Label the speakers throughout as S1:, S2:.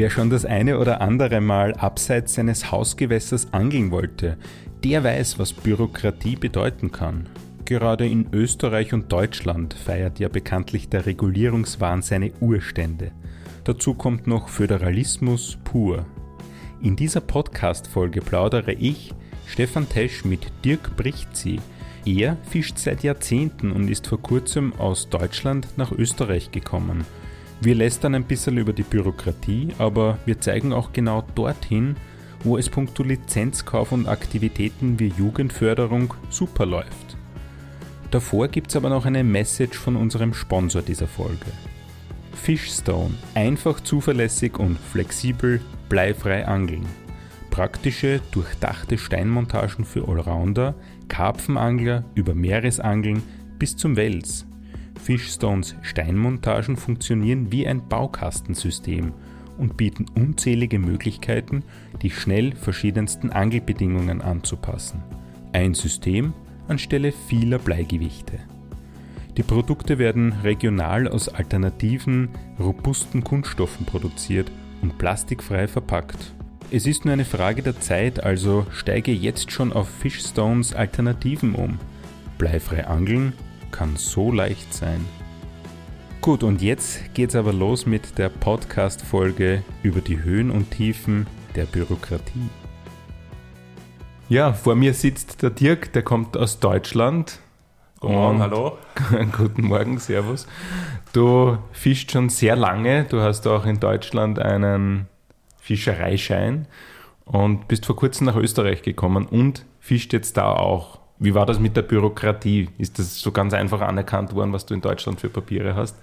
S1: Wer schon das eine oder andere Mal abseits seines Hausgewässers angeln wollte, der weiß, was Bürokratie bedeuten kann. Gerade in Österreich und Deutschland feiert ja bekanntlich der Regulierungswahn seine Urstände. Dazu kommt noch Föderalismus pur. In dieser Podcast-Folge plaudere ich, Stefan Tesch, mit Dirk Brichtzi. Er fischt seit Jahrzehnten und ist vor kurzem aus Deutschland nach Österreich gekommen. Wir lästern ein bisschen über die Bürokratie, aber wir zeigen auch genau dorthin, wo es punkto Lizenzkauf und Aktivitäten wie Jugendförderung super läuft. Davor gibt es aber noch eine Message von unserem Sponsor dieser Folge. Fishstone. Einfach zuverlässig und flexibel, bleifrei angeln. Praktische, durchdachte Steinmontagen für Allrounder, Karpfenangler über Meeresangeln bis zum Wels. Fishstones Steinmontagen funktionieren wie ein Baukastensystem und bieten unzählige Möglichkeiten, die schnell verschiedensten Angelbedingungen anzupassen. Ein System anstelle vieler Bleigewichte. Die Produkte werden regional aus alternativen, robusten Kunststoffen produziert und plastikfrei verpackt. Es ist nur eine Frage der Zeit, also steige jetzt schon auf Fishstones Alternativen um. Bleifrei angeln kann so leicht sein. Gut, und jetzt geht's aber los mit der Podcast-Folge über die Höhen und Tiefen der Bürokratie. Ja, vor mir sitzt der Dirk, der kommt aus Deutschland.
S2: Guten Morgen, hallo.
S1: Guten Morgen, Servus. Du fischst schon sehr lange. Du hast auch in Deutschland einen Fischereischein und bist vor kurzem nach Österreich gekommen und fischt jetzt da auch. Wie war das mit der Bürokratie? Ist das so ganz einfach anerkannt worden, was du in Deutschland für Papiere hast?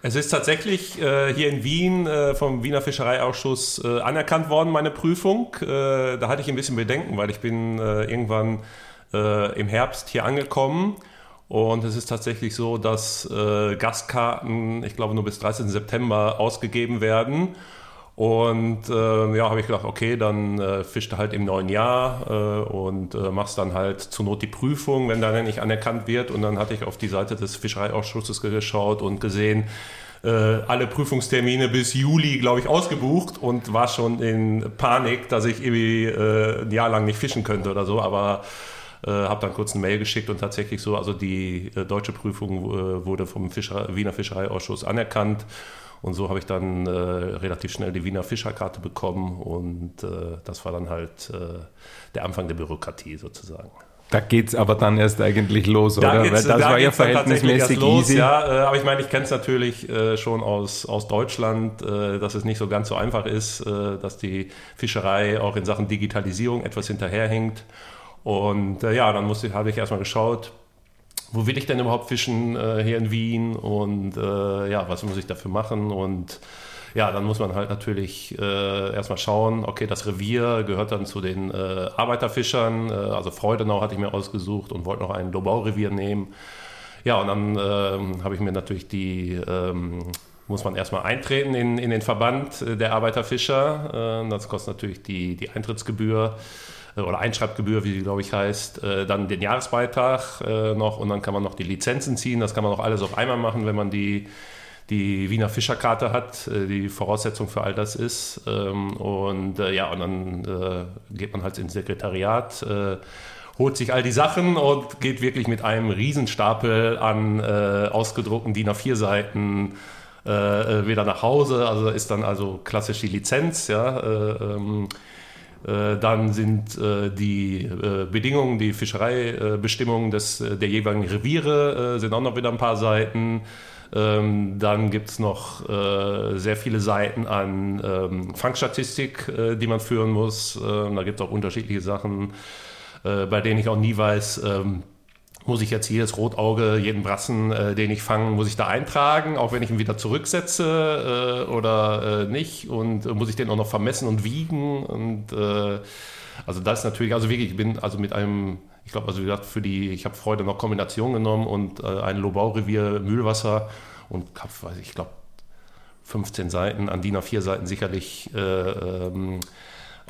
S2: Es ist tatsächlich äh, hier in Wien äh, vom Wiener Fischereiausschuss äh, anerkannt worden, meine Prüfung. Äh, da hatte ich ein bisschen Bedenken, weil ich bin äh, irgendwann äh, im Herbst hier angekommen. Und es ist tatsächlich so, dass Gastkarten, ich glaube, nur bis 13. September ausgegeben werden. Und äh, ja, habe ich gedacht, okay, dann äh, fischst du halt im neuen Jahr äh, und äh, machst dann halt zur Not die Prüfung, wenn dann nicht anerkannt wird. Und dann hatte ich auf die Seite des Fischereiausschusses geschaut und gesehen, äh, alle Prüfungstermine bis Juli, glaube ich, ausgebucht und war schon in Panik, dass ich irgendwie äh, ein Jahr lang nicht fischen könnte oder so. Aber äh, habe dann kurz eine Mail geschickt und tatsächlich so, also die äh, deutsche Prüfung äh, wurde vom Fischer, Wiener Fischereiausschuss anerkannt und so habe ich dann äh, relativ schnell die Wiener Fischerkarte bekommen und äh, das war dann halt äh, der Anfang der Bürokratie sozusagen.
S1: Da geht es aber dann erst eigentlich los,
S2: da
S1: oder?
S2: Das
S1: da
S2: war ja verhältnismäßig los, easy. Ja, äh, aber ich meine, ich kenne es natürlich äh, schon aus, aus Deutschland, äh, dass es nicht so ganz so einfach ist, dass die Fischerei auch in Sachen Digitalisierung etwas hinterherhinkt. Und ja, dann habe ich erstmal geschaut, wo will ich denn überhaupt fischen äh, hier in Wien und äh, ja, was muss ich dafür machen und ja, dann muss man halt natürlich äh, erstmal schauen, okay, das Revier gehört dann zu den äh, Arbeiterfischern, äh, also Freudenau hatte ich mir ausgesucht und wollte noch ein Lobau-Revier nehmen. Ja, und dann äh, habe ich mir natürlich die, ähm, muss man erstmal eintreten in, in den Verband äh, der Arbeiterfischer. Das kostet natürlich die, die Eintrittsgebühr. Äh, oder Einschreibgebühr, wie sie, glaube ich, heißt, äh, dann den Jahresbeitrag äh, noch und dann kann man noch die Lizenzen ziehen. Das kann man auch alles auf einmal machen, wenn man die, die Wiener Fischerkarte hat, die Voraussetzung für all das ist. Ähm, und ja, und dann geht man halt ins Sekretariat holt sich all die Sachen und geht wirklich mit einem Riesenstapel an ausgedruckten DIN A4 Seiten wieder nach Hause. Also ist dann also klassisch die Lizenz, ja. Äh, ähm, äh, dann sind äh, die äh, Bedingungen, die Fischereibestimmungen des, der jeweiligen Reviere, sind auch noch wieder ein paar Seiten. Ähm, dann gibt es noch sehr viele Seiten an ähm, Fangstatistik, die man führen muss. Ähm, da gibt es auch unterschiedliche Sachen, bei denen ich auch nie weiß, muss ich jetzt jedes Rotauge, jeden Brassen, äh, den ich fange, muss ich da eintragen, auch wenn ich ihn wieder zurücksetze äh, oder äh, nicht? Und äh, muss ich den auch noch vermessen und wiegen? Und äh, also das natürlich, also wirklich, ich bin also mit einem, ich glaube, also wie gesagt, für die, ich habe Freude noch Kombination genommen und äh, ein Lobau-Revier Mühlwasser und habe, ich, glaube, 15 Seiten, an DIN A4 Seiten sicherlich ähm,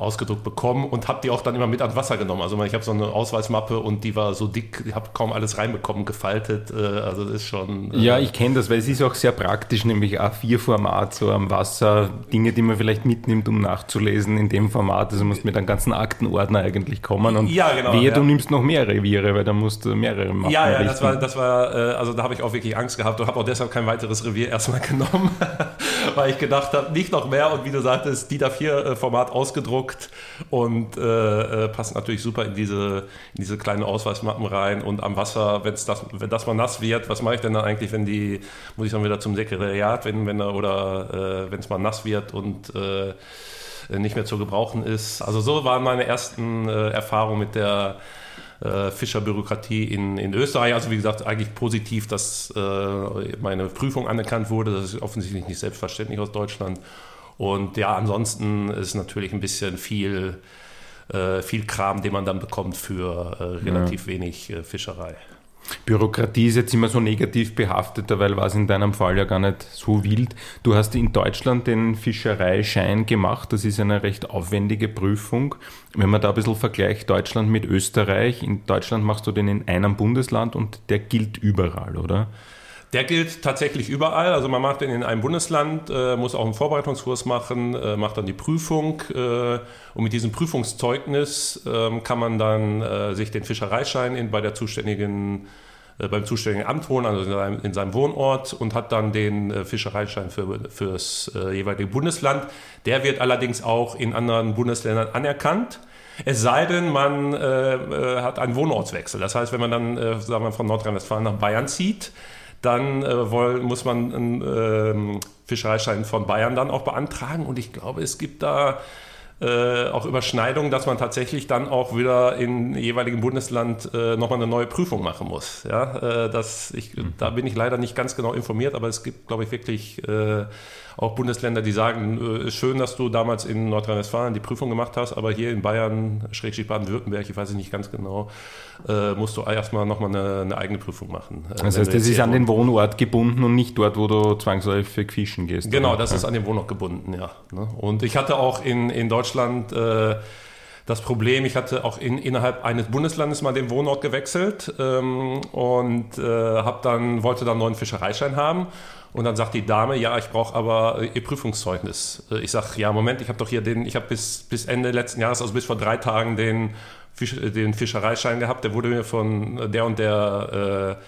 S2: ausgedruckt bekommen und habe die auch dann immer mit ans Wasser genommen. Also ich habe so eine Ausweismappe und die war so dick, ich habe kaum alles reinbekommen, gefaltet. Äh, also das ist schon.
S1: Äh ja, ich kenne das, weil es ist auch sehr praktisch, nämlich A4-Format, so am Wasser, Dinge, die man vielleicht mitnimmt, um nachzulesen in dem Format. Also musst mit einem ganzen Aktenordner eigentlich kommen und
S2: ja, genau,
S1: wehe,
S2: ja.
S1: du nimmst noch mehr Reviere, weil da musst du mehrere
S2: machen. Ja, ja, das war, das war, äh, also da habe ich auch wirklich Angst gehabt und habe auch deshalb kein weiteres Revier erstmal genommen, weil ich gedacht habe, nicht noch mehr und wie du sagtest, DIN A4-Format ausgedruckt und äh, äh, passt natürlich super in diese, in diese kleinen Ausweismappen rein. Und am Wasser, wenn's das, wenn das mal nass wird, was mache ich denn dann eigentlich, wenn die, muss ich dann wieder zum Sekretariat, wenn, wenn oder äh, wenn es mal nass wird und äh, nicht mehr zu gebrauchen ist. Also so waren meine ersten äh, Erfahrungen mit der äh, Fischerbürokratie in, in Österreich. Also wie gesagt, eigentlich positiv, dass äh, meine Prüfung anerkannt wurde. Das ist offensichtlich nicht selbstverständlich aus Deutschland. Und ja, ansonsten ist natürlich ein bisschen viel, äh, viel Kram, den man dann bekommt für äh, relativ ja. wenig äh, Fischerei.
S1: Bürokratie ist jetzt immer so negativ behaftet, weil war es in deinem Fall ja gar nicht so wild. Du hast in Deutschland den Fischereischein gemacht. Das ist eine recht aufwendige Prüfung. Wenn man da ein bisschen vergleicht, Deutschland mit Österreich, in Deutschland machst du den in einem Bundesland und der gilt überall, oder?
S2: Der gilt tatsächlich überall. Also man macht den in einem Bundesland, äh, muss auch einen Vorbereitungskurs machen, äh, macht dann die Prüfung äh, und mit diesem Prüfungszeugnis ähm, kann man dann äh, sich den Fischereischein in, bei der zuständigen äh, beim zuständigen Amt wohnen, also in seinem, in seinem Wohnort und hat dann den äh, Fischereischein für, fürs jeweilige Bundesland. Der wird allerdings auch in anderen Bundesländern anerkannt. Es sei denn, man hat einen Wohnortswechsel. Das heißt, wenn man dann, sagen wir, von Nordrhein-Westfalen nach Bayern zieht, dann äh, wollen, muss man einen äh, Fischereischein von Bayern dann auch beantragen. Und ich glaube, es gibt da äh, auch Überschneidungen, dass man tatsächlich dann auch wieder im jeweiligen Bundesland äh, nochmal eine neue Prüfung machen muss. Ja, äh, das, ich, mhm. Da bin ich leider nicht ganz genau informiert, aber es gibt, glaube ich, wirklich äh, auch Bundesländer, die sagen, äh, ist schön, dass du damals in Nordrhein-Westfalen die Prüfung gemacht hast, aber hier in Bayern, Schrägstrich Baden-Württemberg, ich weiß es nicht ganz genau, äh, musst du erstmal nochmal eine, eine eigene Prüfung machen.
S1: Äh, das heißt, das ist an den Wohnort gebunden und nicht dort, wo du zwangsläufig fischen gehst.
S2: Genau, oder? das ist an den Wohnort gebunden, ja. Ne? Und ich hatte auch in, in Deutschland das Problem, ich hatte auch in, innerhalb eines Bundeslandes mal den Wohnort gewechselt ähm, und äh, hab dann, wollte dann einen neuen Fischereischein haben. Und dann sagt die Dame, ja, ich brauche aber ihr Prüfungszeugnis. Äh, ich sage, ja, Moment, ich habe doch hier den, ich habe bis, bis Ende letzten Jahres, also bis vor drei Tagen, den, Fisch, den Fischereischein gehabt. Der wurde mir von der und der äh,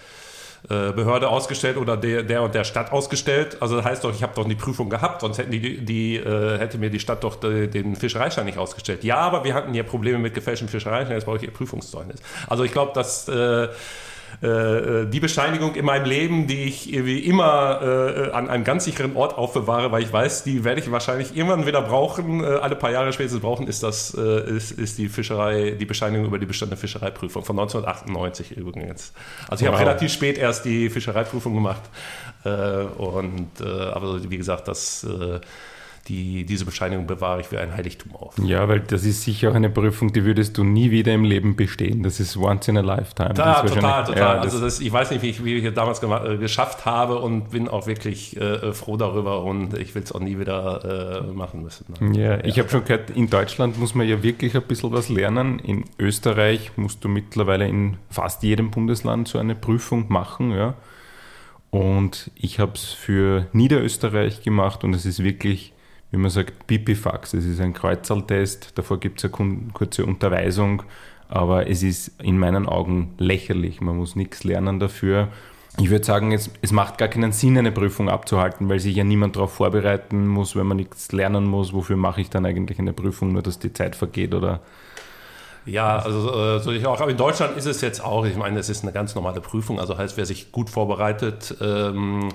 S2: äh, Behörde ausgestellt oder der, der und der Stadt ausgestellt. Also das heißt doch, ich habe doch die Prüfung gehabt, sonst hätten die, die äh, hätte mir die Stadt doch de, den Fischereischein nicht ausgestellt. Ja, aber wir hatten hier Probleme mit gefälschtem Fischereischein, jetzt brauche ich ihr Prüfungszeugnis. Also ich glaube, dass äh, äh, äh, die Bescheinigung in meinem Leben, die ich irgendwie immer äh, an einem ganz sicheren Ort aufbewahre, weil ich weiß, die werde ich wahrscheinlich irgendwann wieder brauchen, äh, alle paar Jahre spätestens brauchen, ist das äh, ist, ist die Fischerei, die Bescheinigung über die bestandene Fischereiprüfung von 1998 übrigens. Also ich wow. habe relativ spät erst die Fischereiprüfung gemacht und aber wie gesagt, das die, diese Bescheinigung bewahre ich wie ein Heiligtum auf.
S1: Ja, weil das ist sicher auch eine Prüfung, die würdest du nie wieder im Leben bestehen. Das ist once in a lifetime.
S2: Da, total, total. Ja, also das, ich weiß nicht, wie ich, wie ich das damals äh, geschafft habe und bin auch wirklich äh, froh darüber und ich will es auch nie wieder äh, machen müssen.
S1: Ne? Ja, ja, ich habe schon gehört, in Deutschland muss man ja wirklich ein bisschen was lernen. In Österreich musst du mittlerweile in fast jedem Bundesland so eine Prüfung machen, ja. Und ich habe es für Niederösterreich gemacht und es ist wirklich wie man sagt, Pipifax. Es ist ein Kreuzerltest, davor gibt es eine kurze Unterweisung, aber es ist in meinen Augen lächerlich. Man muss nichts lernen dafür. Ich würde sagen, es, es macht gar keinen Sinn, eine Prüfung abzuhalten, weil sich ja niemand darauf vorbereiten muss, wenn man nichts lernen muss. Wofür mache ich dann eigentlich eine Prüfung, nur dass die Zeit vergeht oder
S2: ja, also äh, so ich auch. Aber in Deutschland ist es jetzt auch, ich meine, es ist eine ganz normale Prüfung, also heißt, wer sich gut vorbereitet, ähm,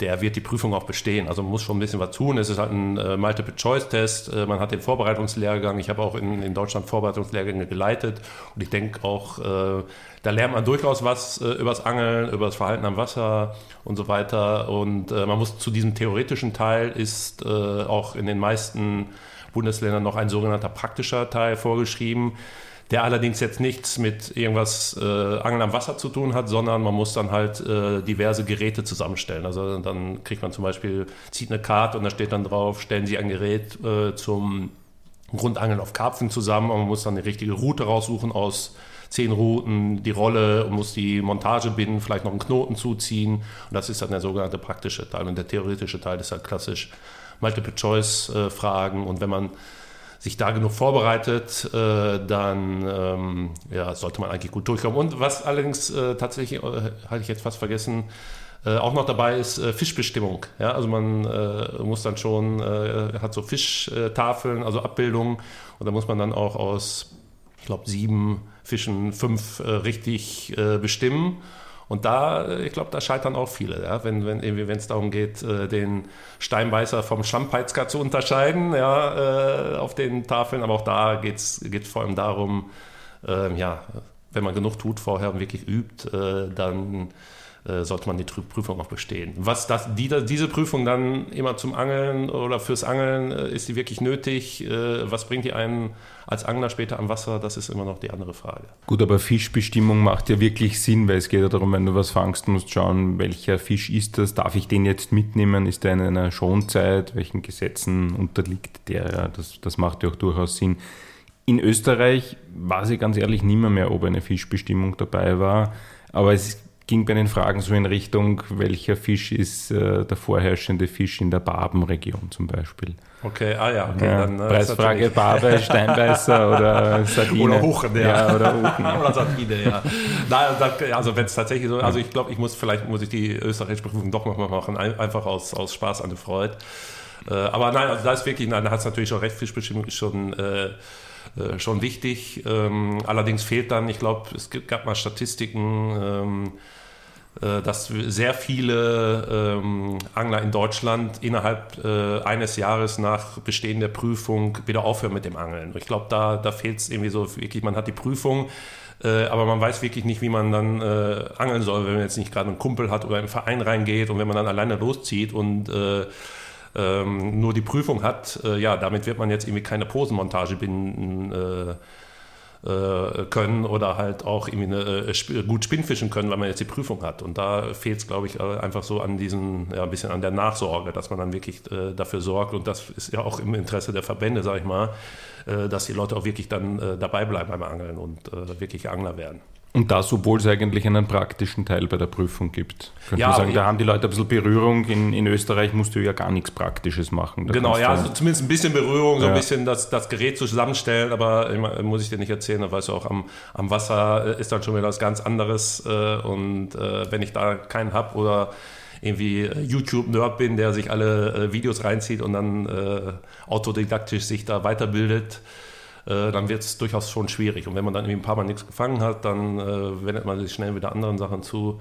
S2: der wird die Prüfung auch bestehen. Also man muss schon ein bisschen was tun. Es ist halt ein äh, Multiple-Choice-Test. Äh, man hat den Vorbereitungslehrgang. Ich habe auch in, in Deutschland Vorbereitungslehrgänge geleitet. Und ich denke auch, äh, da lernt man durchaus was äh, über das Angeln, über das Verhalten am Wasser und so weiter. Und äh, man muss zu diesem theoretischen Teil ist äh, auch in den meisten Bundesländern noch ein sogenannter praktischer Teil vorgeschrieben der allerdings jetzt nichts mit irgendwas äh, Angeln am Wasser zu tun hat, sondern man muss dann halt äh, diverse Geräte zusammenstellen. Also dann kriegt man zum Beispiel, zieht eine Karte und da steht dann drauf, stellen Sie ein Gerät äh, zum Grundangeln auf Karpfen zusammen, aber man muss dann eine richtige Route raussuchen aus zehn Routen, die Rolle und muss die Montage binden, vielleicht noch einen Knoten zuziehen. Und das ist dann der sogenannte praktische Teil. Und der theoretische Teil ist halt klassisch Multiple-Choice-Fragen. Und wenn man sich da genug vorbereitet, äh, dann ähm, ja, sollte man eigentlich gut durchkommen. Und was allerdings äh, tatsächlich, äh, hatte ich jetzt fast vergessen, äh, auch noch dabei ist äh, Fischbestimmung. Ja? Also man muss dann schon, hat so Fischtafeln, also Abbildungen. Und da muss man dann auch aus, ich glaube, sieben Fischen fünf richtig bestimmen. Und da, ich glaube, da scheitern auch viele, ja? wenn wenn wenn es darum geht, den Steinbeißer vom Schampeizker zu unterscheiden, ja, auf den Tafeln. Aber auch da geht es vor allem darum, ähm, ja, wenn man genug tut vorher und wirklich übt, dann äh, sollte man die Prüfung auch bestehen. Was das, die, diese Prüfung dann immer zum Angeln oder fürs Angeln, äh, ist die wirklich nötig? Äh, was bringt die einen als Angler später am Wasser? Das ist immer noch die andere Frage.
S1: Gut, aber Fischbestimmung macht ja wirklich Sinn, weil es geht ja darum, wenn du was fangst, musst schauen, welcher Fisch ist das? Darf ich den jetzt mitnehmen? Ist der in einer Schonzeit? Welchen Gesetzen unterliegt der? Das, das macht ja auch durchaus Sinn. In Österreich weiß ich ganz ehrlich nicht mehr, mehr ob eine Fischbestimmung dabei war. Aber es ging bei den Fragen so in Richtung, welcher Fisch ist äh, der vorherrschende Fisch in der Barbenregion zum Beispiel.
S2: Okay, ah ja, okay.
S1: Ja, dann, äh, Preisfrage Barbe, Steinbeißer oder Sardine.
S2: Oder Huchen, ja.
S1: ja oder Huchen.
S2: oder Sardine, ja. Nein, also wenn es tatsächlich so, also ich glaube, ich muss, vielleicht muss ich die österreichische Prüfung doch nochmal machen, einfach aus, aus Spaß an der Freude. Äh, aber nein, also da ist wirklich, nein, da hat es natürlich schon recht, Fischbestimmung ist schon... Äh, äh, schon wichtig. Ähm, allerdings fehlt dann, ich glaube, es gab mal Statistiken, ähm, äh, dass sehr viele ähm, Angler in Deutschland innerhalb äh, eines Jahres nach Bestehen der Prüfung wieder aufhören mit dem Angeln. Ich glaube, da, da fehlt es irgendwie so wirklich, man hat die Prüfung, äh, aber man weiß wirklich nicht, wie man dann äh, angeln soll, wenn man jetzt nicht gerade einen Kumpel hat oder einen Verein reingeht und wenn man dann alleine loszieht und äh, ähm, nur die Prüfung hat, äh, ja, damit wird man jetzt irgendwie keine Posenmontage binden äh, äh, können oder halt auch irgendwie eine, äh, gut Spinnfischen können, weil man jetzt die Prüfung hat. Und da fehlt es, glaube ich, äh, einfach so an diesen, ja, ein bisschen an der Nachsorge, dass man dann wirklich äh, dafür sorgt. Und das ist ja auch im Interesse der Verbände, sage ich mal, dass die Leute auch wirklich dann dabei bleiben beim Angeln und wirklich Angler werden.
S1: Und das, obwohl es eigentlich einen praktischen Teil bei der Prüfung gibt.
S2: Könnte ja, man sagen,
S1: da haben die Leute ein bisschen Berührung. In, in Österreich musst du ja gar nichts Praktisches machen.
S2: Da genau, ja, also zumindest ein bisschen Berührung, so ja. ein bisschen das, das Gerät zusammenstellen, aber muss ich dir nicht erzählen, da weißt du auch, am, am Wasser ist dann schon wieder was ganz anderes. Äh, und äh, wenn ich da keinen habe oder irgendwie YouTube-Nerd bin, der sich alle äh, Videos reinzieht und dann autodidaktisch sich da weiterbildet, äh, dann wird es durchaus schon schwierig. Und wenn man dann irgendwie ein paar Mal nichts gefangen hat, dann äh, wendet man sich schnell wieder anderen Sachen zu.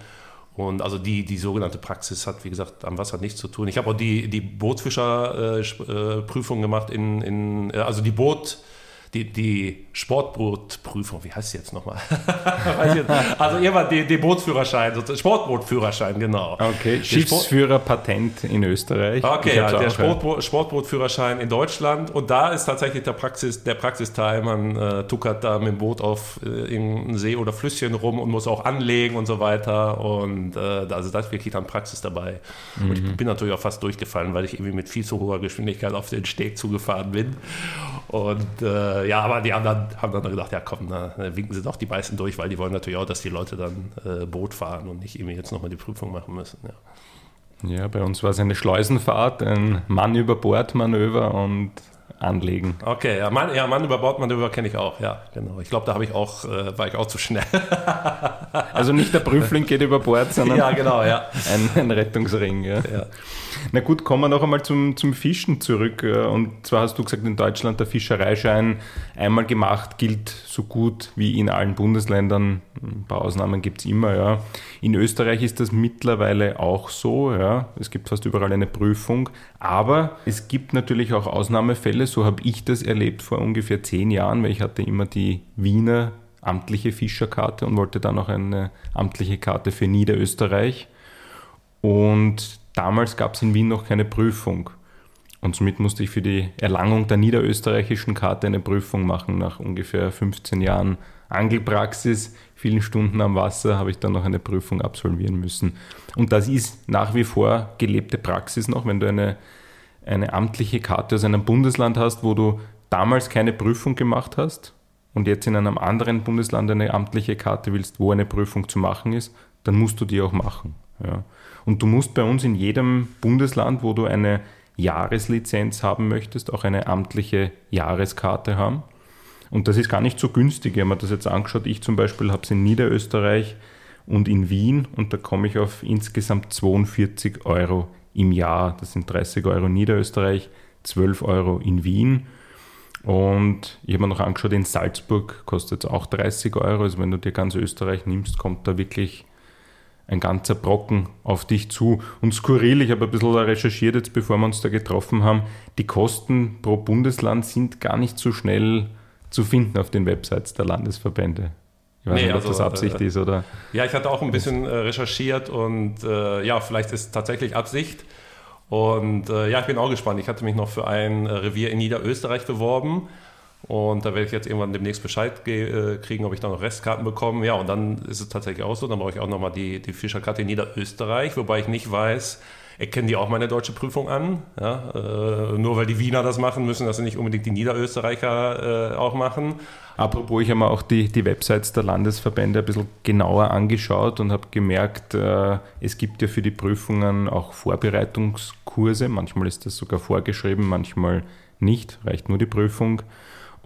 S2: Und also die, die sogenannte Praxis hat, wie gesagt, am Wasser nichts zu tun. Ich habe auch die, die Bootsfischerprüfung äh, gemacht in, in, äh, also die Boot, die, die Sportbootprüfung, wie heißt sie jetzt nochmal? also irgendwann die, die Bootsführerschein, Sportbootführerschein, genau.
S1: Okay, Schiffsführerpatent in Österreich.
S2: Okay, ja, der Sportbo Sportbootführerschein in Deutschland und da ist tatsächlich der, Praxis, der Praxisteil, man äh, tuckert da mit dem Boot auf äh, in See oder Flüsschen rum und muss auch anlegen und so weiter und äh, also da ist wirklich dann Praxis dabei. Mhm. Und ich mhm. bin natürlich auch fast durchgefallen, weil ich irgendwie mit viel zu hoher Geschwindigkeit auf den Steg zugefahren bin und äh, ja, aber die anderen haben dann gedacht, ja komm, na, winken sie doch die meisten durch, weil die wollen natürlich auch, dass die Leute dann äh, Boot fahren und nicht irgendwie jetzt nochmal die Prüfung machen müssen.
S1: Ja. ja, bei uns war es eine Schleusenfahrt, ein Mann über Bord Manöver und anlegen.
S2: Okay, ja, Mann, ja, Mann über Bord Manöver kenne ich auch, ja, genau. Ich glaube, da habe ich auch, äh, war ich auch zu schnell.
S1: also nicht der Prüfling geht über Bord, sondern
S2: ja, genau, ja.
S1: ein, ein Rettungsring. Ja. ja. Na gut, kommen wir noch einmal zum, zum Fischen zurück. Und zwar hast du gesagt, in Deutschland der Fischereischein einmal gemacht, gilt so gut wie in allen Bundesländern. Ein paar Ausnahmen gibt es immer, ja. In Österreich ist das mittlerweile auch so, ja. Es gibt fast überall eine Prüfung. Aber es gibt natürlich auch Ausnahmefälle, so habe ich das erlebt vor ungefähr zehn Jahren, weil ich hatte immer die Wiener amtliche Fischerkarte und wollte dann auch eine amtliche Karte für Niederösterreich. Und Damals gab es in Wien noch keine Prüfung. Und somit musste ich für die Erlangung der niederösterreichischen Karte eine Prüfung machen. Nach ungefähr 15 Jahren Angelpraxis, vielen Stunden am Wasser, habe ich dann noch eine Prüfung absolvieren müssen. Und das ist nach wie vor gelebte Praxis noch, wenn du eine, eine amtliche Karte aus einem Bundesland hast, wo du damals keine Prüfung gemacht hast und jetzt in einem anderen Bundesland eine amtliche Karte willst, wo eine Prüfung zu machen ist, dann musst du die auch machen. Ja. Und du musst bei uns in jedem Bundesland, wo du eine Jahreslizenz haben möchtest, auch eine amtliche Jahreskarte haben. Und das ist gar nicht so günstig. Habe mir das jetzt angeschaut. Ich zum Beispiel habe es in Niederösterreich und in Wien und da komme ich auf insgesamt 42 Euro im Jahr. Das sind 30 Euro in Niederösterreich, 12 Euro in Wien. Und ich habe mir noch angeschaut, in Salzburg kostet es auch 30 Euro. Also wenn du dir ganz Österreich nimmst, kommt da wirklich ein ganzer Brocken auf dich zu. Und skurril, ich habe ein bisschen recherchiert jetzt, bevor wir uns da getroffen haben, die Kosten pro Bundesland sind gar nicht so schnell zu finden auf den Websites der Landesverbände.
S2: Ich weiß nee, nicht, ob also, das Absicht äh, ist oder. Ja, ich hatte auch ein bisschen äh, recherchiert und äh, ja, vielleicht ist es tatsächlich Absicht. Und äh, ja, ich bin auch gespannt. Ich hatte mich noch für ein äh, Revier in Niederösterreich beworben. Und da werde ich jetzt irgendwann demnächst Bescheid äh, kriegen, ob ich da noch Restkarten bekomme. Ja, und dann ist es tatsächlich auch so. Dann brauche ich auch nochmal die, die Fischerkarte in Niederösterreich, wobei ich nicht weiß, erkennen die auch meine deutsche Prüfung an. Ja? Äh, nur weil die Wiener das machen, müssen das nicht unbedingt die Niederösterreicher äh, auch machen.
S1: Apropos, ich habe mir auch die, die Websites der Landesverbände ein bisschen genauer angeschaut und habe gemerkt, äh, es gibt ja für die Prüfungen auch Vorbereitungskurse. Manchmal ist das sogar vorgeschrieben, manchmal nicht, reicht nur die Prüfung.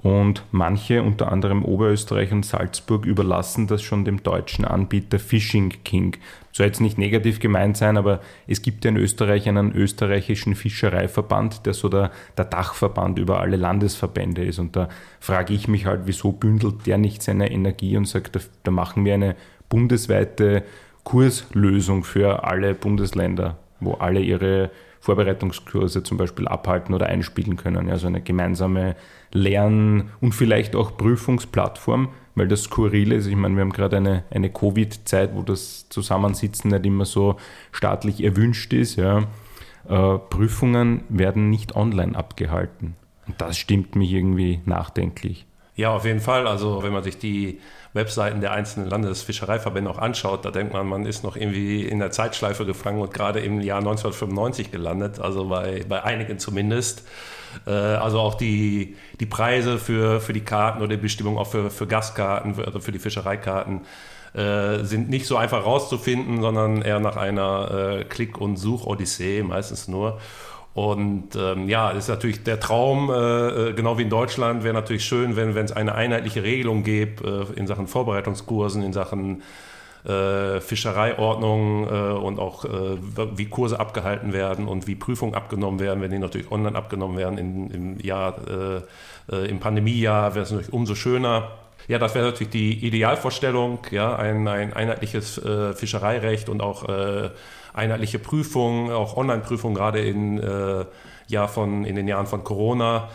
S1: Und manche, unter anderem Oberösterreich und Salzburg, überlassen das schon dem deutschen Anbieter Fishing King. Soll jetzt nicht negativ gemeint sein, aber es gibt ja in Österreich einen österreichischen Fischereiverband, der so der, der Dachverband über alle Landesverbände ist. Und da frage ich mich halt, wieso bündelt der nicht seine Energie und sagt, da, da machen wir eine bundesweite Kurslösung für alle Bundesländer, wo alle ihre Vorbereitungskurse zum Beispiel abhalten oder einspielen können. Also eine gemeinsame Lern- und vielleicht auch Prüfungsplattform, weil das Skurrile ist, ich meine, wir haben gerade eine, eine Covid-Zeit, wo das Zusammensitzen nicht immer so staatlich erwünscht ist. Ja. Äh, Prüfungen werden nicht online abgehalten. Und das stimmt mich irgendwie nachdenklich.
S2: Ja, auf jeden Fall. Also wenn man sich die Webseiten der einzelnen Landesfischereiverbände auch anschaut, da denkt man, man ist noch irgendwie in der Zeitschleife gefangen und gerade im Jahr 1995 gelandet, also bei, bei einigen zumindest. Äh, also auch die, die Preise für, für die Karten oder die Bestimmung auch für, für Gastkarten, für, also für die Fischereikarten, äh, sind nicht so einfach rauszufinden, sondern eher nach einer äh, Klick- und Such-Odyssee meistens nur. Und ähm, ja, das ist natürlich der Traum, äh, äh, genau wie in Deutschland, wäre natürlich schön, wenn es eine einheitliche Regelung gäbe äh, in Sachen Vorbereitungskursen, in Sachen äh, Fischereiordnung äh, und auch äh, wie Kurse abgehalten werden und wie Prüfungen abgenommen werden, wenn die natürlich online abgenommen werden in, im Jahr, im Pandemiejahr, wäre es natürlich umso schöner. Ja, das wäre natürlich die Idealvorstellung, ja, ein, ein einheitliches Fischereirecht und auch einheitliche Prüfungen, auch Online-Prüfungen, gerade in, äh, Jahr von, in den Jahren von Corona.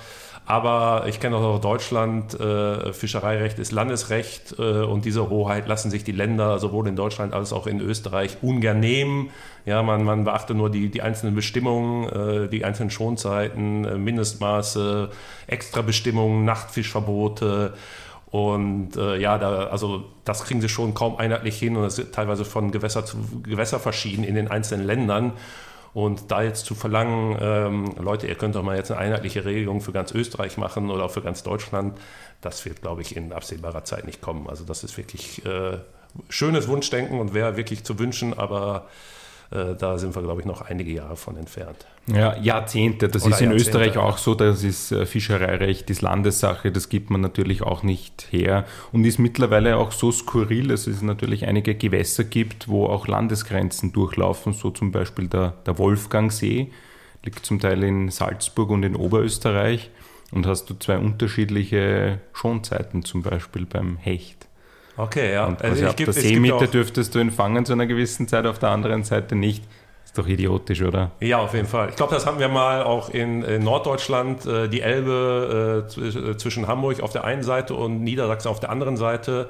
S2: Aber ich kenne auch Deutschland, äh, Fischereirecht ist Landesrecht äh, und diese Hoheit lassen sich die Länder sowohl in Deutschland als auch in Österreich ungern nehmen. Ja, man, man beachte nur die, die einzelnen Bestimmungen, äh, die einzelnen Schonzeiten, äh, Mindestmaße, Extrabestimmungen, Nachtfischverbote. Und äh, ja, da, also das kriegen sie schon kaum einheitlich hin und das ist teilweise von Gewässer zu Gewässer verschieden in den einzelnen Ländern. Und da jetzt zu verlangen, ähm, Leute, ihr könnt doch mal jetzt eine einheitliche Regelung für ganz Österreich machen oder auch für ganz Deutschland, das wird, glaube ich, in absehbarer Zeit nicht kommen. Also das ist wirklich äh, schönes Wunschdenken und wäre wirklich zu wünschen, aber da sind wir, glaube ich, noch einige Jahre von entfernt.
S1: Ja, Jahrzehnte. Das Oder ist in Jahrzehnte. Österreich auch so. Das ist äh, Fischereirecht, ist Landessache. Das gibt man natürlich auch nicht her. Und ist mittlerweile auch so skurril, dass es natürlich einige Gewässer gibt, wo auch Landesgrenzen durchlaufen. So zum Beispiel der, der Wolfgangsee, liegt zum Teil in Salzburg und in Oberösterreich. Und hast du zwei unterschiedliche Schonzeiten zum Beispiel beim Hecht.
S2: Okay, ja.
S1: Und also auf der Seemitte dürftest du ihn fangen zu einer gewissen Zeit, auf der anderen Seite nicht. Ist doch idiotisch, oder?
S2: Ja, auf jeden Fall. Ich glaube, das haben wir mal auch in, in Norddeutschland, äh, die Elbe äh, äh, zwischen Hamburg auf der einen Seite und Niedersachsen auf der anderen Seite.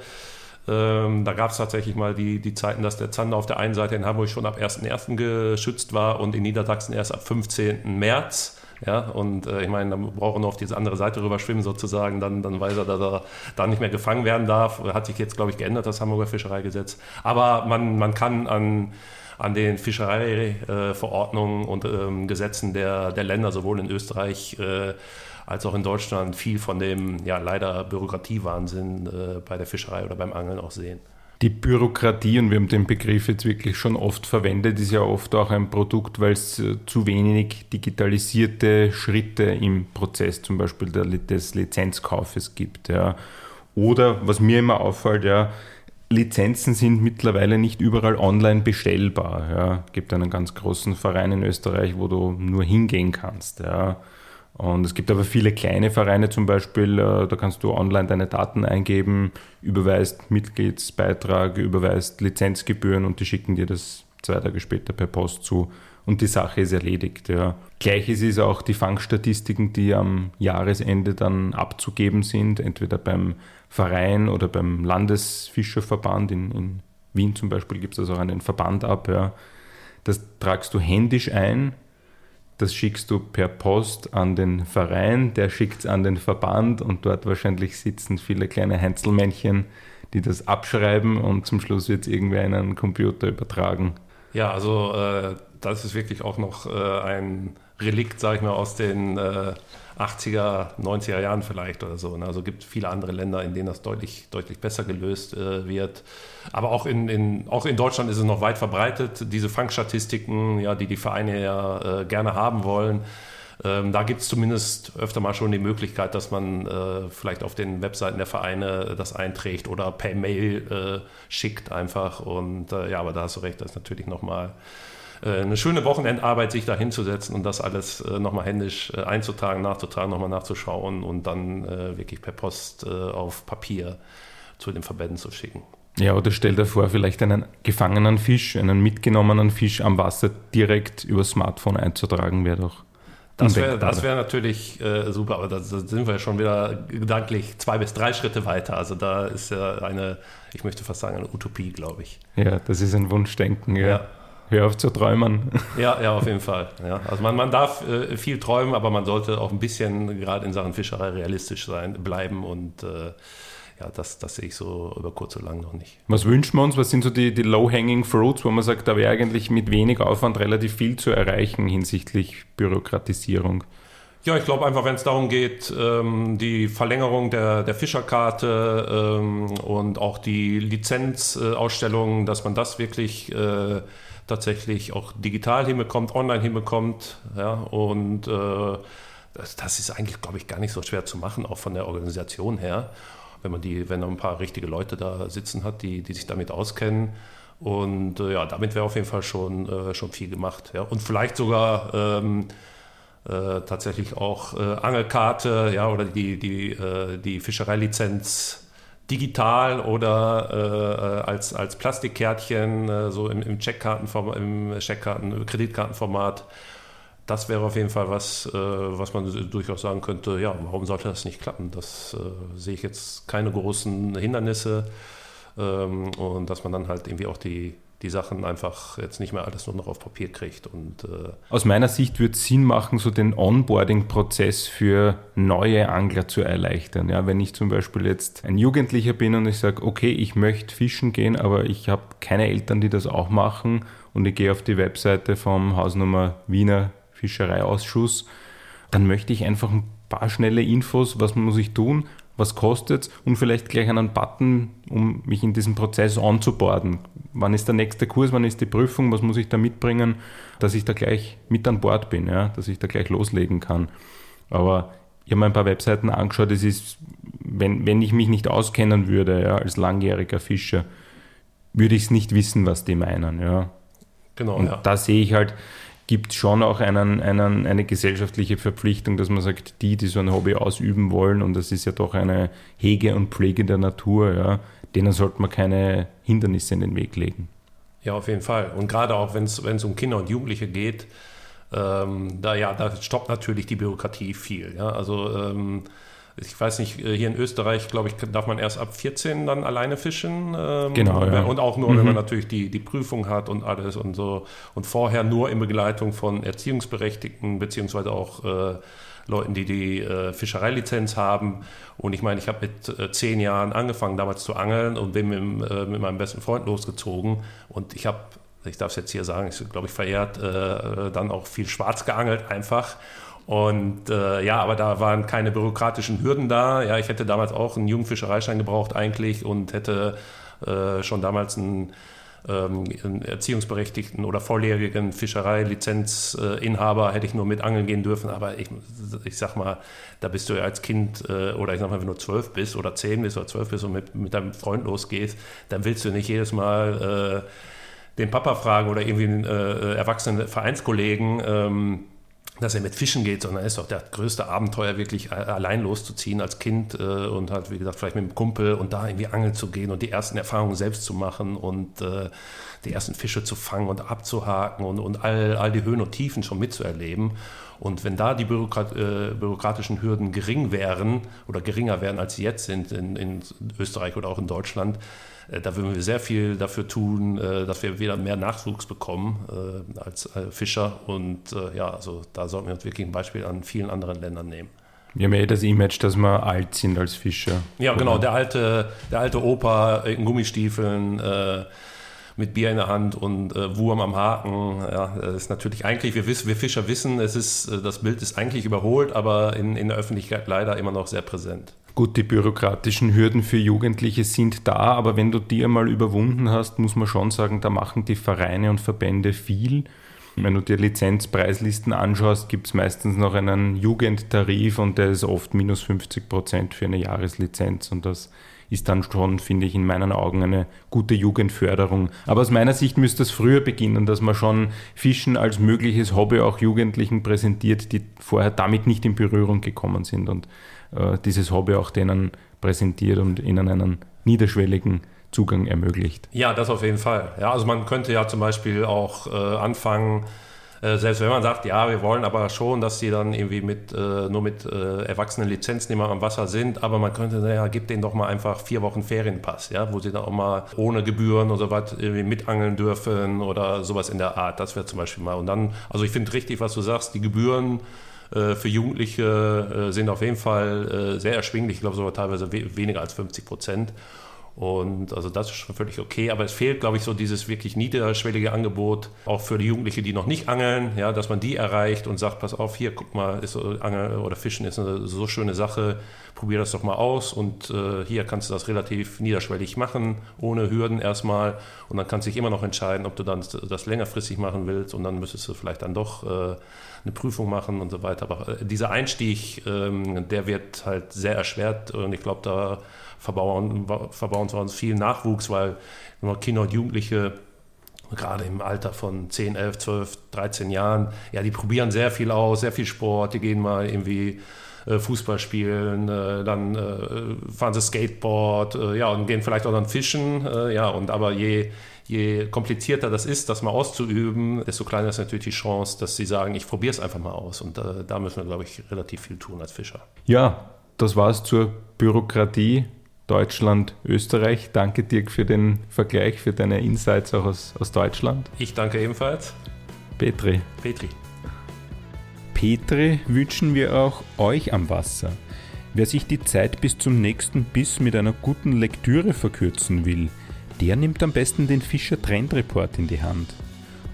S2: Ähm, da gab es tatsächlich mal die, die Zeiten, dass der Zander auf der einen Seite in Hamburg schon ab 1.1. geschützt war und in Niedersachsen erst ab 15. März. Ja, und äh, ich meine, dann braucht er nur auf diese andere Seite rüber schwimmen sozusagen, dann, dann weiß er, dass er da nicht mehr gefangen werden darf. Hat sich jetzt, glaube ich, geändert, das Hamburger Fischereigesetz. Aber man, man kann an, an den Fischereiverordnungen und ähm, Gesetzen der, der Länder, sowohl in Österreich äh, als auch in Deutschland viel von dem ja leider Bürokratiewahnsinn äh, bei der Fischerei oder beim Angeln auch sehen.
S1: Die Bürokratie, und wir haben den Begriff jetzt wirklich schon oft verwendet, ist ja oft auch ein Produkt, weil es äh, zu wenig digitalisierte Schritte im Prozess zum Beispiel des Lizenzkaufes gibt. Ja. Oder was mir immer auffällt, ja, Lizenzen sind mittlerweile nicht überall online bestellbar. Ja. Es gibt einen ganz großen Verein in Österreich, wo du nur hingehen kannst. Ja. Und es gibt aber viele kleine Vereine zum Beispiel, äh, da kannst du online deine Daten eingeben, überweist Mitgliedsbeitrag, überweist Lizenzgebühren und die schicken dir das zwei Tage später per Post zu und die Sache ist erledigt. Ja. Gleiches ist auch die Fangstatistiken, die am Jahresende dann abzugeben sind, entweder beim Verein oder beim Landesfischerverband. In, in Wien zum Beispiel gibt es also auch einen Verband ab. Ja. Das tragst du händisch ein das schickst du per Post an den Verein, der schickt es an den Verband und dort wahrscheinlich sitzen viele kleine Heinzelmännchen, die das abschreiben und zum Schluss wird es irgendwer in einen Computer übertragen.
S2: Ja, also äh, das ist wirklich auch noch äh, ein Relikt, sag ich mal, aus den äh, 80er, 90er Jahren vielleicht oder so. Ne? Also gibt viele andere Länder, in denen das deutlich, deutlich besser gelöst äh, wird. Aber auch in, in, auch in Deutschland ist es noch weit verbreitet, diese Fangstatistiken, ja, die die Vereine ja äh, gerne haben wollen. Ähm, da gibt es zumindest öfter mal schon die Möglichkeit, dass man äh, vielleicht auf den Webseiten der Vereine das einträgt oder per Mail äh, schickt einfach. Und äh, ja, aber da hast du recht, das ist natürlich nochmal äh, eine schöne Wochenendarbeit, sich da hinzusetzen und das alles äh, nochmal händisch äh, einzutragen, nachzutragen, nochmal nachzuschauen und dann wirklich per Post auf Papier zu den Verbänden zu schicken.
S1: Ja, oder stell dir vor, vielleicht einen gefangenen Fisch, einen mitgenommenen Fisch am Wasser direkt über Smartphone einzutragen, wäre doch.
S2: Das wäre wär natürlich äh, super, aber da sind wir schon wieder gedanklich zwei bis drei Schritte weiter. Also da ist ja eine, ich möchte fast sagen, eine Utopie, glaube ich.
S1: Ja, das ist ein Wunschdenken, ja. ja. Hör auf zu träumen.
S2: Ja, ja, auf jeden Fall. Ja. Also man, man darf äh, viel träumen, aber man sollte auch ein bisschen gerade in Sachen Fischerei realistisch sein, bleiben und äh, ja, das, das sehe ich so über kurz oder lang noch nicht.
S1: Was wünschen wir uns? Was sind so die, die low-hanging fruits, wo man sagt, da wäre eigentlich mit wenig Aufwand relativ viel zu erreichen hinsichtlich Bürokratisierung?
S2: Ja, ich glaube einfach, wenn es darum geht, ähm, die Verlängerung der, der Fischerkarte ähm, und auch die Lizenzausstellung, dass man das wirklich äh, tatsächlich auch digital hinbekommt, online hinbekommt. Ja, und äh, das, das, ist eigentlich, glaube ich, gar nicht so schwer zu machen, auch von der Organisation her. Wenn man die, wenn man ein paar richtige Leute da sitzen hat, die, die sich damit auskennen. Und äh, ja, damit wäre auf jeden Fall schon, äh, schon viel gemacht. Ja. Und vielleicht sogar ähm, äh, tatsächlich auch äh, Angelkarte, ja, oder die, die, äh, die Fischereilizenz digital oder äh, als, als Plastikkärtchen, äh, so im, im Checkkartenformat, im Checkkarten, Kreditkartenformat. Das wäre auf jeden Fall was, äh, was man durchaus sagen könnte, ja, warum sollte das nicht klappen? Das äh, sehe ich jetzt keine großen Hindernisse. Ähm, und dass man dann halt irgendwie auch die, die Sachen einfach jetzt nicht mehr alles nur noch auf Papier kriegt. Und,
S1: äh Aus meiner Sicht würde es Sinn machen, so den Onboarding-Prozess für neue Angler zu erleichtern. Ja, wenn ich zum Beispiel jetzt ein Jugendlicher bin und ich sage, okay, ich möchte fischen gehen, aber ich habe keine Eltern, die das auch machen und ich gehe auf die Webseite vom Hausnummer Wiener Fischereiausschuss, dann möchte ich einfach ein paar schnelle Infos, was muss ich tun, was kostet es und vielleicht gleich einen Button, um mich in diesen Prozess anzuborden. Wann ist der nächste Kurs, wann ist die Prüfung, was muss ich da mitbringen, dass ich da gleich mit an Bord bin, ja, dass ich da gleich loslegen kann. Aber ich habe mir ein paar Webseiten angeschaut, es ist, wenn, wenn ich mich nicht auskennen würde ja, als langjähriger Fischer, würde ich es nicht wissen, was die meinen. Ja. Genau, und ja. da sehe ich halt, gibt es schon auch einen, einen, eine gesellschaftliche Verpflichtung, dass man sagt, die, die so ein Hobby ausüben wollen, und das ist ja doch eine Hege und Pflege der Natur, ja, denen sollte man keine Hindernisse in den Weg legen.
S2: Ja, auf jeden Fall. Und gerade auch, wenn es um Kinder und Jugendliche geht, ähm, da, ja, da stoppt natürlich die Bürokratie viel. Ja? Also ähm, ich weiß nicht, äh, hier in Österreich, glaube ich, darf man erst ab 14 dann alleine fischen.
S1: Ähm, genau, ja.
S2: Und auch nur, mhm. wenn man natürlich die, die Prüfung hat und alles und so. Und vorher nur in Begleitung von Erziehungsberechtigten, beziehungsweise auch äh, Leuten, die die äh, Fischereilizenz haben. Und ich meine, ich habe mit äh, zehn Jahren angefangen, damals zu angeln und bin mit, äh, mit meinem besten Freund losgezogen. Und ich habe ich darf es jetzt hier sagen, ich glaube ich verehrt, äh, dann auch viel schwarz geangelt einfach. Und äh, ja, aber da waren keine bürokratischen Hürden da. Ja, ich hätte damals auch einen Jugendfischereischein gebraucht eigentlich und hätte äh, schon damals einen, ähm, erziehungsberechtigten oder volljährigen Fischereilizenzinhaber hätte ich nur mit angeln gehen dürfen. Aber ich, ich sag mal, da bist du ja als Kind äh, oder ich sag mal, wenn du zwölf bist oder zehn bist oder zwölf bist und mit, mit deinem Freund losgehst, dann willst du nicht jedes Mal äh, den Papa fragen oder irgendwie einen äh, erwachsenen Vereinskollegen. Ähm, dass er mit Fischen geht, sondern ist doch der größte Abenteuer, wirklich allein loszuziehen als Kind äh, und halt, wie gesagt, vielleicht mit einem Kumpel und da irgendwie angeln zu gehen und die ersten Erfahrungen selbst zu machen und äh, die ersten Fische zu fangen und abzuhaken und, und all, all die Höhen und Tiefen schon mitzuerleben. Und wenn da die Bürokrat, äh, bürokratischen Hürden gering wären oder geringer wären, als sie jetzt sind in, in Österreich oder auch in Deutschland, da würden wir sehr viel dafür tun, äh, dass wir wieder mehr Nachwuchs bekommen äh, als Fischer. Und ja, also da sollten wir uns wirklich ein Beispiel an vielen anderen Ländern nehmen.
S1: Wir haben ja eh das Image, dass wir alt sind als Fischer.
S2: Ja, genau. Der alte, der alte Opa in Gummistiefeln äh, mit Bier in der Hand und äh, Wurm am Haken. Ja, das ist natürlich eigentlich, wir, wissen, wir Fischer wissen, es ist, das Bild ist eigentlich überholt, aber in, in der Öffentlichkeit leider immer noch sehr präsent.
S1: Gut, die bürokratischen Hürden für Jugendliche sind da, aber wenn du die einmal überwunden hast, muss man schon sagen, da machen die Vereine und Verbände viel. Wenn du dir Lizenzpreislisten anschaust, gibt es meistens noch einen Jugendtarif und der ist oft minus 50 Prozent für eine Jahreslizenz und das ist dann schon, finde ich, in meinen Augen eine gute Jugendförderung. Aber aus meiner Sicht müsste es früher beginnen, dass man schon Fischen als mögliches Hobby auch Jugendlichen präsentiert, die vorher damit nicht in Berührung gekommen sind und äh, dieses Hobby auch denen präsentiert und ihnen einen niederschwelligen Zugang ermöglicht.
S2: Ja, das auf jeden Fall. Ja, also man könnte ja zum Beispiel auch äh, anfangen, äh, selbst wenn man sagt, ja, wir wollen aber schon, dass sie dann irgendwie mit, äh, nur mit äh, erwachsenen Lizenznehmern am Wasser sind, aber man könnte, naja, gibt denen doch mal einfach vier Wochen Ferienpass, ja, wo sie dann auch mal ohne Gebühren oder was irgendwie mitangeln dürfen oder sowas in der Art. Das wäre zum Beispiel mal. Und dann, also ich finde richtig, was du sagst, die Gebühren für Jugendliche äh, sind auf jeden Fall äh, sehr erschwinglich, ich glaube sogar teilweise weniger als 50 Prozent. Und also das ist schon völlig okay, aber es fehlt, glaube ich, so dieses wirklich niederschwellige Angebot, auch für die Jugendlichen, die noch nicht angeln, ja, dass man die erreicht und sagt, pass auf, hier, guck mal, ist Angeln oder Fischen ist eine so schöne Sache, probier das doch mal aus und äh, hier kannst du das relativ niederschwellig machen, ohne Hürden erstmal und dann kannst du dich immer noch entscheiden, ob du dann das längerfristig machen willst und dann müsstest du vielleicht dann doch äh, eine Prüfung machen und so weiter. Aber äh, dieser Einstieg, ähm, der wird halt sehr erschwert und ich glaube, da verbauen, verbauen wir uns viel Nachwuchs, weil Kinder und Jugendliche gerade im Alter von 10, 11, 12, 13 Jahren, ja, die probieren sehr viel aus, sehr viel Sport, die gehen mal irgendwie äh, Fußball spielen, äh, dann äh, fahren sie Skateboard, ja, und gehen vielleicht auch dann fischen, ja, und aber je, je komplizierter das ist, das mal auszuüben, desto kleiner ist natürlich die Chance, dass sie sagen, ich probiere es einfach mal aus. Und da müssen wir, glaube ich, relativ viel tun als Fischer.
S1: Ja, das war es zur Bürokratie Deutschland, Österreich. Danke Dirk für den Vergleich, für deine Insights auch aus, aus Deutschland.
S2: Ich danke ebenfalls.
S1: Petri.
S2: Petri.
S1: Petri wünschen wir auch euch am Wasser. Wer sich die Zeit bis zum nächsten Biss mit einer guten Lektüre verkürzen will, der nimmt am besten den Fischer Trend Report in die Hand.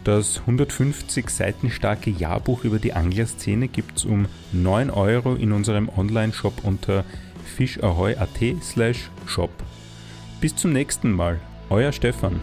S1: Das 150 Seiten starke Jahrbuch über die Anglerszene gibt's um 9 Euro in unserem Online-Shop unter fischahoy.at slash shop. Bis zum nächsten Mal, euer Stefan.